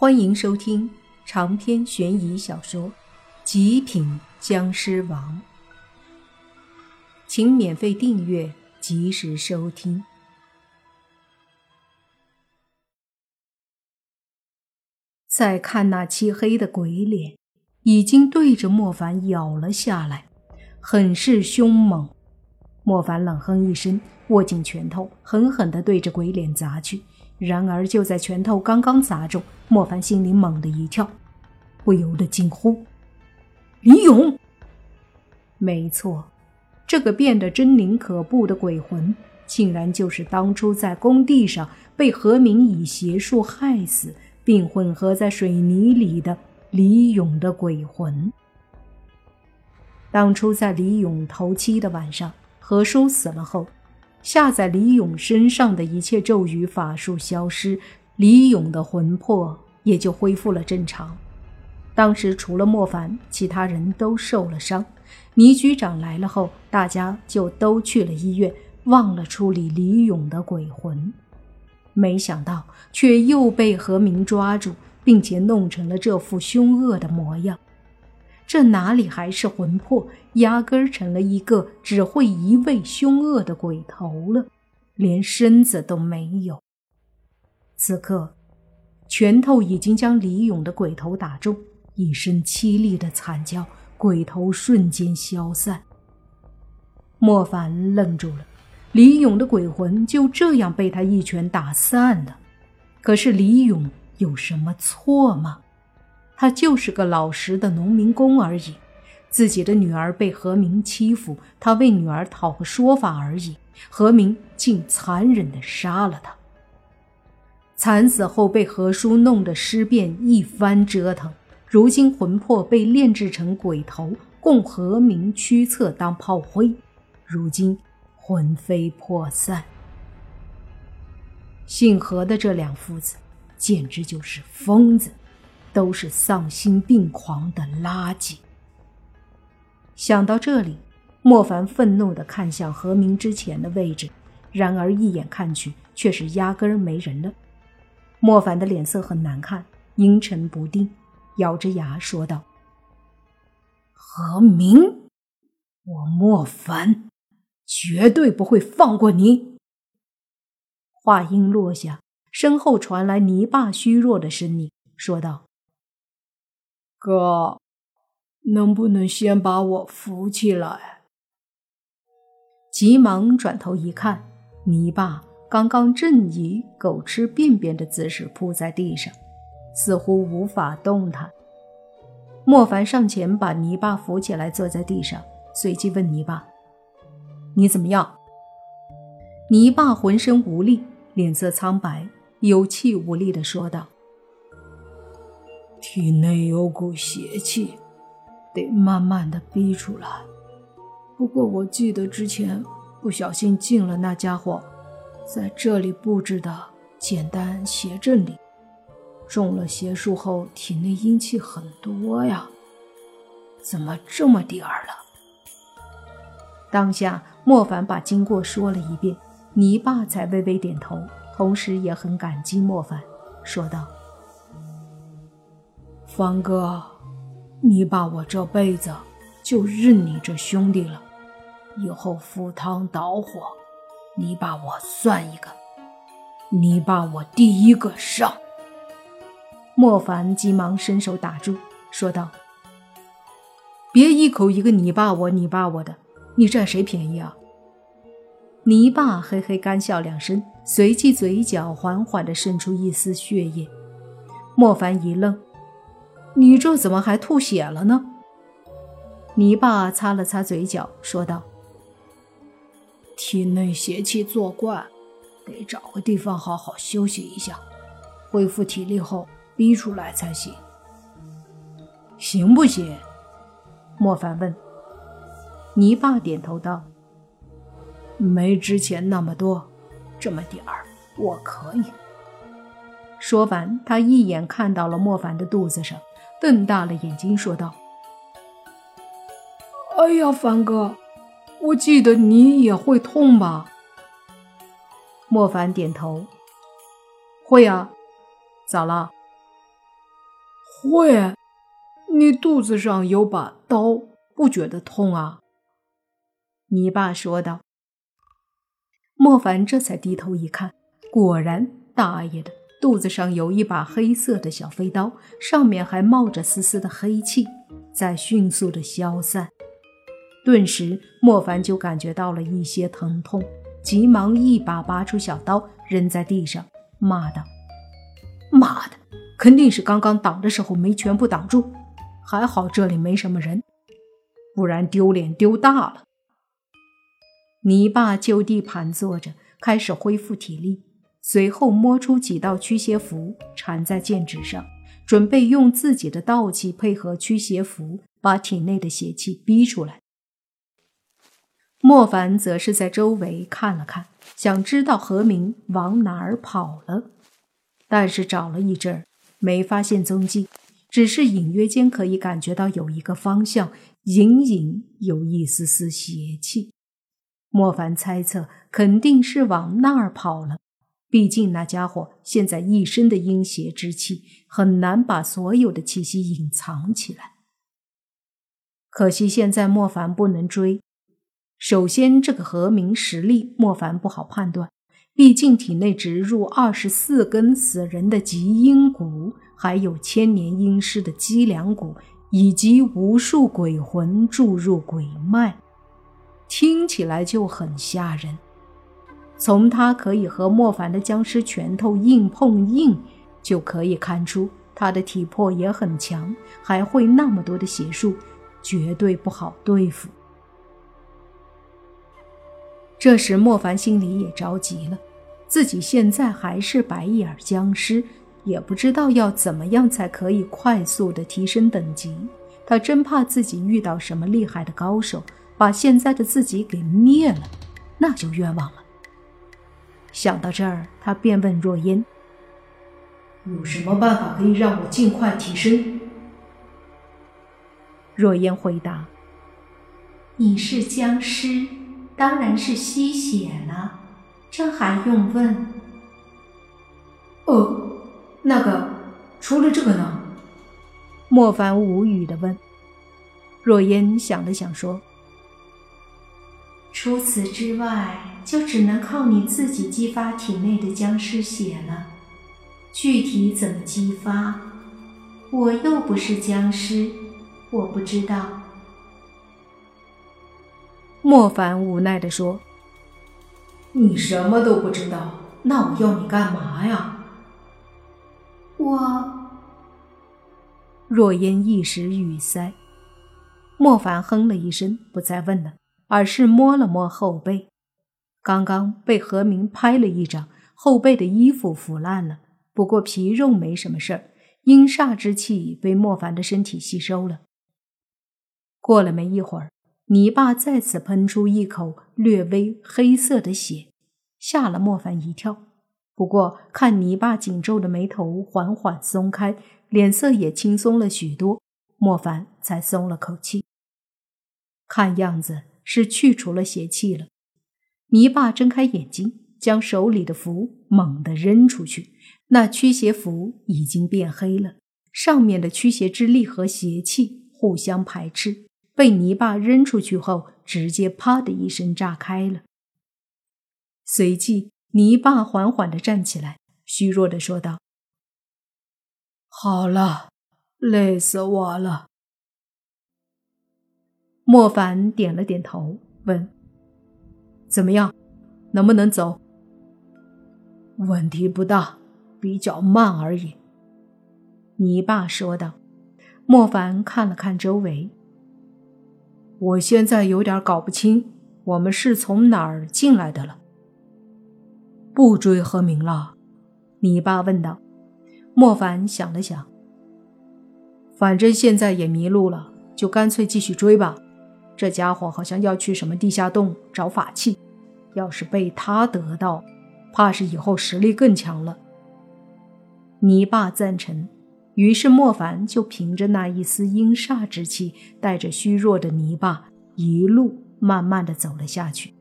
欢迎收听长篇悬疑小说《极品僵尸王》，请免费订阅，及时收听。再看那漆黑的鬼脸，已经对着莫凡咬了下来，很是凶猛。莫凡冷哼一声，握紧拳头，狠狠地对着鬼脸砸去。然而，就在拳头刚刚砸中，莫凡心里猛地一跳，不由得惊呼：“李勇！”没错，这个变得狰狞可怖的鬼魂，竟然就是当初在工地上被何明以邪术害死，并混合在水泥里的李勇的鬼魂。当初在李勇头七的晚上，何叔死了后。下在李勇身上的一切咒语法术消失，李勇的魂魄也就恢复了正常。当时除了莫凡，其他人都受了伤。倪局长来了后，大家就都去了医院，忘了处理李勇的鬼魂。没想到，却又被何明抓住，并且弄成了这副凶恶的模样。这哪里还是魂魄，压根儿成了一个只会一味凶恶的鬼头了，连身子都没有。此刻，拳头已经将李勇的鬼头打中，一声凄厉的惨叫，鬼头瞬间消散。莫凡愣住了，李勇的鬼魂就这样被他一拳打散了。可是李勇有什么错吗？他就是个老实的农民工而已，自己的女儿被何明欺负，他为女儿讨个说法而已。何明竟残忍地杀了他，惨死后被何叔弄得尸变，一番折腾，如今魂魄被炼制成鬼头，供何明驱策当炮灰，如今魂飞魄散。姓何的这两父子简直就是疯子。都是丧心病狂的垃圾。想到这里，莫凡愤怒地看向何明之前的位置，然而一眼看去，却是压根儿没人了。莫凡的脸色很难看，阴沉不定，咬着牙说道：“何明，我莫凡绝对不会放过你。”话音落下，身后传来泥巴虚弱的声音，说道。哥，能不能先把我扶起来？急忙转头一看，泥巴刚刚正以狗吃便便的姿势扑在地上，似乎无法动弹。莫凡上前把泥巴扶起来，坐在地上，随即问泥巴：“你怎么样？”泥巴浑身无力，脸色苍白，有气无力的说道。体内有股邪气，得慢慢的逼出来。不过我记得之前不小心进了那家伙在这里布置的简单邪阵里，中了邪术后体内阴气很多呀，怎么这么点儿了？当下莫凡把经过说了一遍，泥巴才微微点头，同时也很感激莫凡，说道。方哥，你把我这辈子就认你这兄弟了，以后赴汤蹈火，你把我算一个，你把我第一个上。莫凡急忙伸手打住，说道：“别一口一个你爸我你爸我的，你占谁便宜啊？”泥巴嘿嘿干笑两声，随即嘴角缓缓地渗出一丝血液。莫凡一愣。你这怎么还吐血了呢？泥巴擦了擦嘴角，说道：“体内邪气作怪，得找个地方好好休息一下，恢复体力后逼出来才行。行不行？”莫凡问。泥巴点头道：“没之前那么多，这么点儿我可以。”说完，他一眼看到了莫凡的肚子上。瞪大了眼睛说道：“哎呀，凡哥，我记得你也会痛吧？”莫凡点头：“会啊。”咋了？会，你肚子上有把刀，不觉得痛啊？你爸说道。莫凡这才低头一看，果然，大爷的，肚子上有一把黑色的小飞刀，上面还冒着丝丝的黑气，在迅速的消散。顿时，莫凡就感觉到了一些疼痛，急忙一把拔出小刀，扔在地上，骂道：“妈的，肯定是刚刚挡的时候没全部挡住，还好这里没什么人，不然丢脸丢大了。”泥巴就地盘坐着，开始恢复体力，随后摸出几道驱邪符，缠在剑指上，准备用自己的道气配合驱邪符，把体内的邪气逼出来。莫凡则是在周围看了看，想知道何明往哪儿跑了，但是找了一阵儿没发现踪迹，只是隐约间可以感觉到有一个方向隐隐有一丝丝邪气。莫凡猜测肯定是往那儿跑了，毕竟那家伙现在一身的阴邪之气，很难把所有的气息隐藏起来。可惜现在莫凡不能追。首先，这个何明实力，莫凡不好判断。毕竟体内植入二十四根死人的极阴骨，还有千年阴尸的脊梁骨，以及无数鬼魂注入鬼脉，听起来就很吓人。从他可以和莫凡的僵尸拳头硬碰硬，就可以看出他的体魄也很强，还会那么多的邪术，绝对不好对付。这时，莫凡心里也着急了。自己现在还是白眼僵尸，也不知道要怎么样才可以快速的提升等级。他真怕自己遇到什么厉害的高手，把现在的自己给灭了，那就冤枉了。想到这儿，他便问若烟：“有什么办法可以让我尽快提升？”若烟回答：“你是僵尸。”当然是吸血了，这还用问？哦，那个，除了这个呢？莫凡无语的问。若烟想了想说：“除此之外，就只能靠你自己激发体内的僵尸血了。具体怎么激发，我又不是僵尸，我不知道。”莫凡无奈地说：“你什么都不知道，那我要你干嘛呀？”我若烟一时语塞。莫凡哼了一声，不再问了，而是摸了摸后背。刚刚被何明拍了一掌，后背的衣服腐烂了，不过皮肉没什么事儿。阴煞之气被莫凡的身体吸收了。过了没一会儿。泥巴再次喷出一口略微黑色的血，吓了莫凡一跳。不过看泥巴紧皱的眉头缓缓松开，脸色也轻松了许多，莫凡才松了口气。看样子是去除了邪气了。泥巴睁开眼睛，将手里的符猛地扔出去，那驱邪符已经变黑了，上面的驱邪之力和邪气互相排斥。被泥巴扔出去后，直接啪的一声炸开了。随即，泥巴缓缓的站起来，虚弱的说道：“好了，累死我了。”莫凡点了点头，问：“怎么样？能不能走？”“问题不大，比较慢而已。”泥巴说道。莫凡看了看周围。我现在有点搞不清，我们是从哪儿进来的了。不追何明了？你爸问道。莫凡想了想，反正现在也迷路了，就干脆继续追吧。这家伙好像要去什么地下洞找法器，要是被他得到，怕是以后实力更强了。泥巴赞成。于是莫凡就凭着那一丝阴煞之气，带着虚弱的泥巴，一路慢慢的走了下去。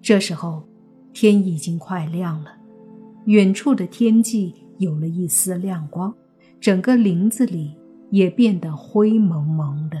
这时候，天已经快亮了，远处的天际有了一丝亮光，整个林子里也变得灰蒙蒙的。